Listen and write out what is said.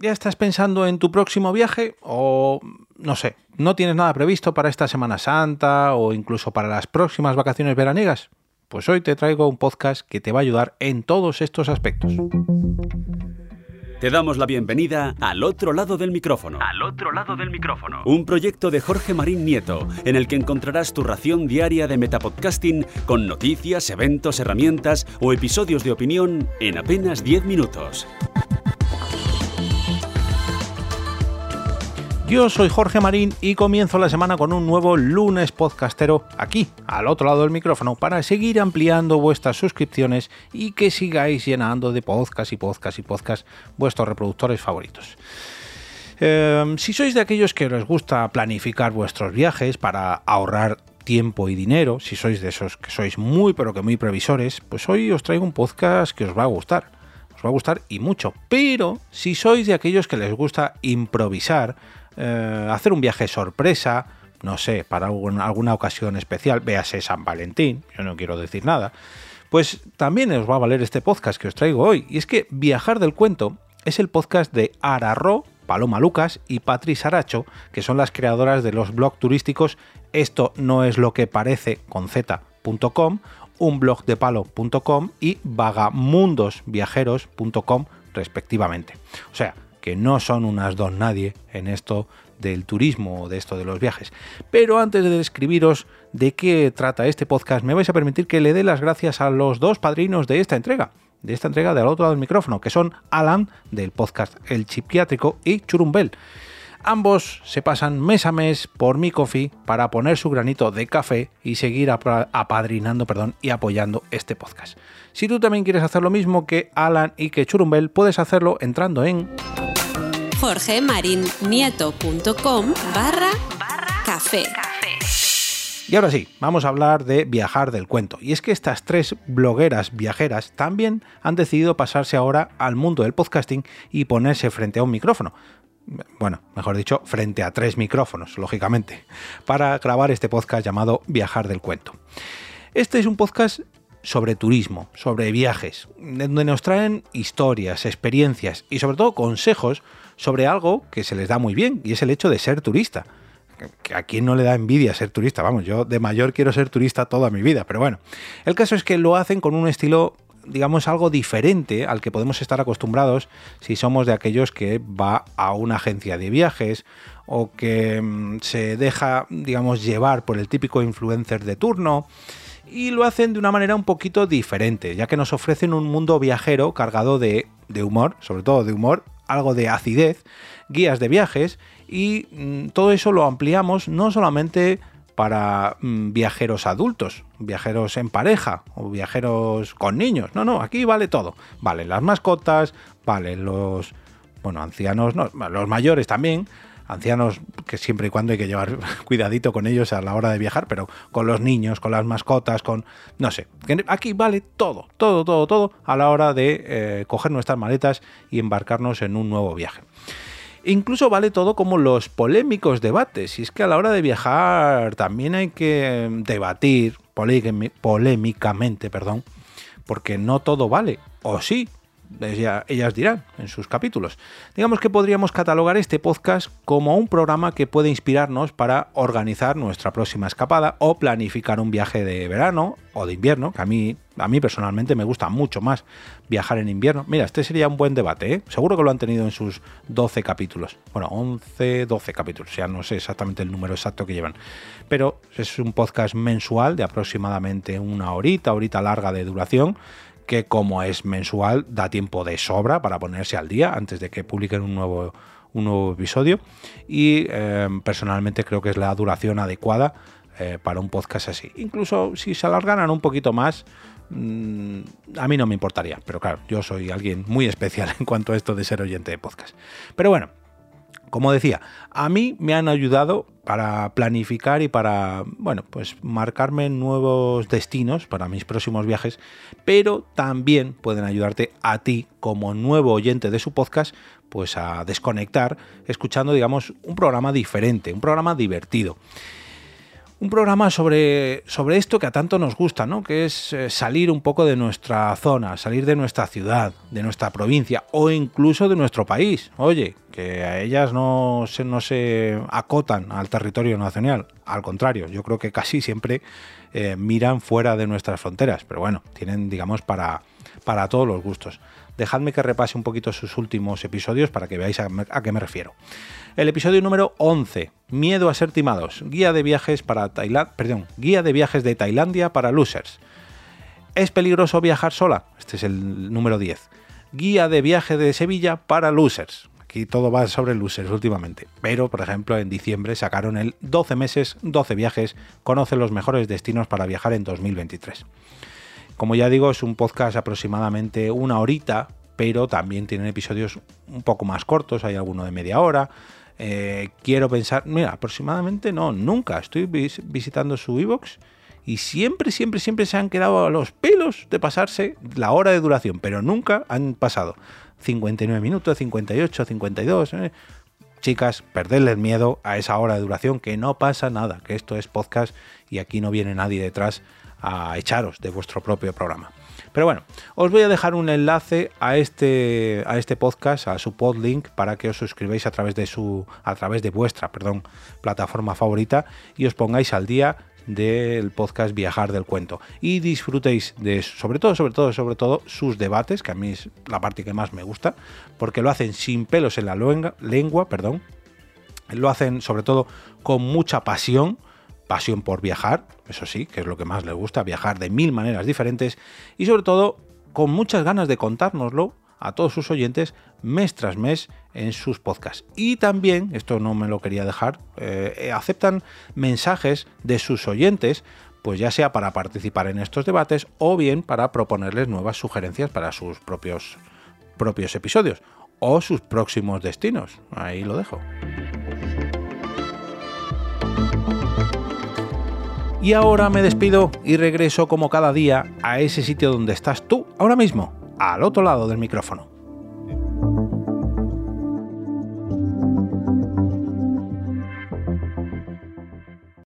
¿Ya estás pensando en tu próximo viaje? O no sé, ¿no tienes nada previsto para esta Semana Santa o incluso para las próximas vacaciones veraniegas? Pues hoy te traigo un podcast que te va a ayudar en todos estos aspectos. Te damos la bienvenida al otro lado del micrófono. Al otro lado del micrófono. Un proyecto de Jorge Marín Nieto, en el que encontrarás tu ración diaria de metapodcasting con noticias, eventos, herramientas o episodios de opinión en apenas 10 minutos. Yo soy Jorge Marín y comienzo la semana con un nuevo lunes podcastero aquí, al otro lado del micrófono, para seguir ampliando vuestras suscripciones y que sigáis llenando de podcast y podcast y podcast vuestros reproductores favoritos. Eh, si sois de aquellos que les gusta planificar vuestros viajes para ahorrar tiempo y dinero, si sois de esos que sois muy pero que muy previsores, pues hoy os traigo un podcast que os va a gustar. Os va a gustar y mucho. Pero si sois de aquellos que les gusta improvisar, eh, hacer un viaje sorpresa, no sé, para alguna ocasión especial, véase San Valentín, yo no quiero decir nada, pues también os va a valer este podcast que os traigo hoy. Y es que Viajar del Cuento es el podcast de Ararro, Paloma Lucas y Patri Saracho, que son las creadoras de los blogs turísticos Esto no es lo que parece con z.com, un blog de palo.com y vagamundosviajeros.com respectivamente. O sea, que no son unas don nadie en esto del turismo o de esto de los viajes. Pero antes de describiros de qué trata este podcast, me vais a permitir que le dé las gracias a los dos padrinos de esta entrega, de esta entrega del otro lado del micrófono, que son Alan del podcast El Chipiátrico y Churumbel. Ambos se pasan mes a mes por mi coffee para poner su granito de café y seguir apadrinando perdón, y apoyando este podcast. Si tú también quieres hacer lo mismo que Alan y que Churumbel, puedes hacerlo entrando en jorgemarinieto.com barra café. Y ahora sí, vamos a hablar de viajar del cuento. Y es que estas tres blogueras viajeras también han decidido pasarse ahora al mundo del podcasting y ponerse frente a un micrófono. Bueno, mejor dicho, frente a tres micrófonos, lógicamente, para grabar este podcast llamado Viajar del Cuento. Este es un podcast sobre turismo, sobre viajes, donde nos traen historias, experiencias y sobre todo consejos sobre algo que se les da muy bien y es el hecho de ser turista. A quien no le da envidia ser turista, vamos, yo de mayor quiero ser turista toda mi vida, pero bueno, el caso es que lo hacen con un estilo digamos, algo diferente al que podemos estar acostumbrados si somos de aquellos que va a una agencia de viajes o que mm, se deja, digamos, llevar por el típico influencer de turno. Y lo hacen de una manera un poquito diferente, ya que nos ofrecen un mundo viajero cargado de, de humor, sobre todo de humor algo de acidez, guías de viajes y mm, todo eso lo ampliamos no solamente para mm, viajeros adultos, viajeros en pareja o viajeros con niños. No, no, aquí vale todo. Valen las mascotas, valen los, bueno, ancianos, no, los mayores también, ancianos que siempre y cuando hay que llevar cuidadito con ellos a la hora de viajar, pero con los niños, con las mascotas, con... no sé, aquí vale todo, todo, todo, todo a la hora de eh, coger nuestras maletas y embarcarnos en un nuevo viaje. Incluso vale todo como los polémicos debates, y es que a la hora de viajar también hay que debatir polémicamente, perdón, porque no todo vale, o sí, ellas dirán en sus capítulos. Digamos que podríamos catalogar este podcast como un programa que puede inspirarnos para organizar nuestra próxima escapada o planificar un viaje de verano o de invierno, que a mí, a mí personalmente me gusta mucho más viajar en invierno. Mira, este sería un buen debate, ¿eh? seguro que lo han tenido en sus 12 capítulos. Bueno, 11, 12 capítulos, ya no sé exactamente el número exacto que llevan. Pero es un podcast mensual de aproximadamente una horita, horita larga de duración que como es mensual da tiempo de sobra para ponerse al día antes de que publiquen un nuevo, un nuevo episodio y eh, personalmente creo que es la duración adecuada eh, para un podcast así. Incluso si se alargaran un poquito más, mm, a mí no me importaría, pero claro, yo soy alguien muy especial en cuanto a esto de ser oyente de podcast. Pero bueno, como decía, a mí me han ayudado para planificar y para, bueno, pues marcarme nuevos destinos para mis próximos viajes, pero también pueden ayudarte a ti como nuevo oyente de su podcast, pues a desconectar escuchando, digamos, un programa diferente, un programa divertido. Un programa sobre, sobre esto que a tanto nos gusta, ¿no? Que es eh, salir un poco de nuestra zona, salir de nuestra ciudad, de nuestra provincia o incluso de nuestro país. Oye, que a ellas no se, no se acotan al territorio nacional. Al contrario, yo creo que casi siempre eh, miran fuera de nuestras fronteras. Pero bueno, tienen, digamos, para, para todos los gustos. Dejadme que repase un poquito sus últimos episodios para que veáis a, qué me refiero. El episodio número 11, Miedo a ser timados, guía de viajes para Tailandia, perdón, guía de viajes de Tailandia para losers. ¿Es peligroso viajar sola? Este es el número 10. Guía de viaje de Sevilla para losers. Aquí todo va sobre losers últimamente. Pero, por ejemplo, en diciembre sacaron el 12 meses, 12 viajes, conoce los mejores destinos para viajar en 2023. Como ya digo, es un podcast aproximadamente una horita, pero también tienen episodios un poco más cortos, hay alguno de media hora, eh, quiero pensar, mira, aproximadamente no, nunca. Estoy visitando su iBox y siempre, siempre, siempre se han quedado a los pelos de pasarse la hora de duración, pero nunca han pasado 59 minutos, 58, 52. Eh. Chicas, perderle el miedo a esa hora de duración, que no pasa nada, que esto es podcast y aquí no viene nadie detrás a echaros de vuestro propio programa. Pero bueno, os voy a dejar un enlace a este, a este podcast, a su podlink, para que os suscribáis a través de su, a través de vuestra, perdón, plataforma favorita y os pongáis al día del podcast Viajar del Cuento y disfrutéis de sobre todo, sobre todo, sobre todo sus debates, que a mí es la parte que más me gusta, porque lo hacen sin pelos en la lengua, lengua perdón, lo hacen sobre todo con mucha pasión pasión por viajar, eso sí, que es lo que más le gusta, viajar de mil maneras diferentes y sobre todo con muchas ganas de contárnoslo a todos sus oyentes mes tras mes en sus podcasts. Y también, esto no me lo quería dejar, eh, aceptan mensajes de sus oyentes, pues ya sea para participar en estos debates o bien para proponerles nuevas sugerencias para sus propios, propios episodios o sus próximos destinos. Ahí lo dejo. Y ahora me despido y regreso como cada día a ese sitio donde estás tú ahora mismo, al otro lado del micrófono.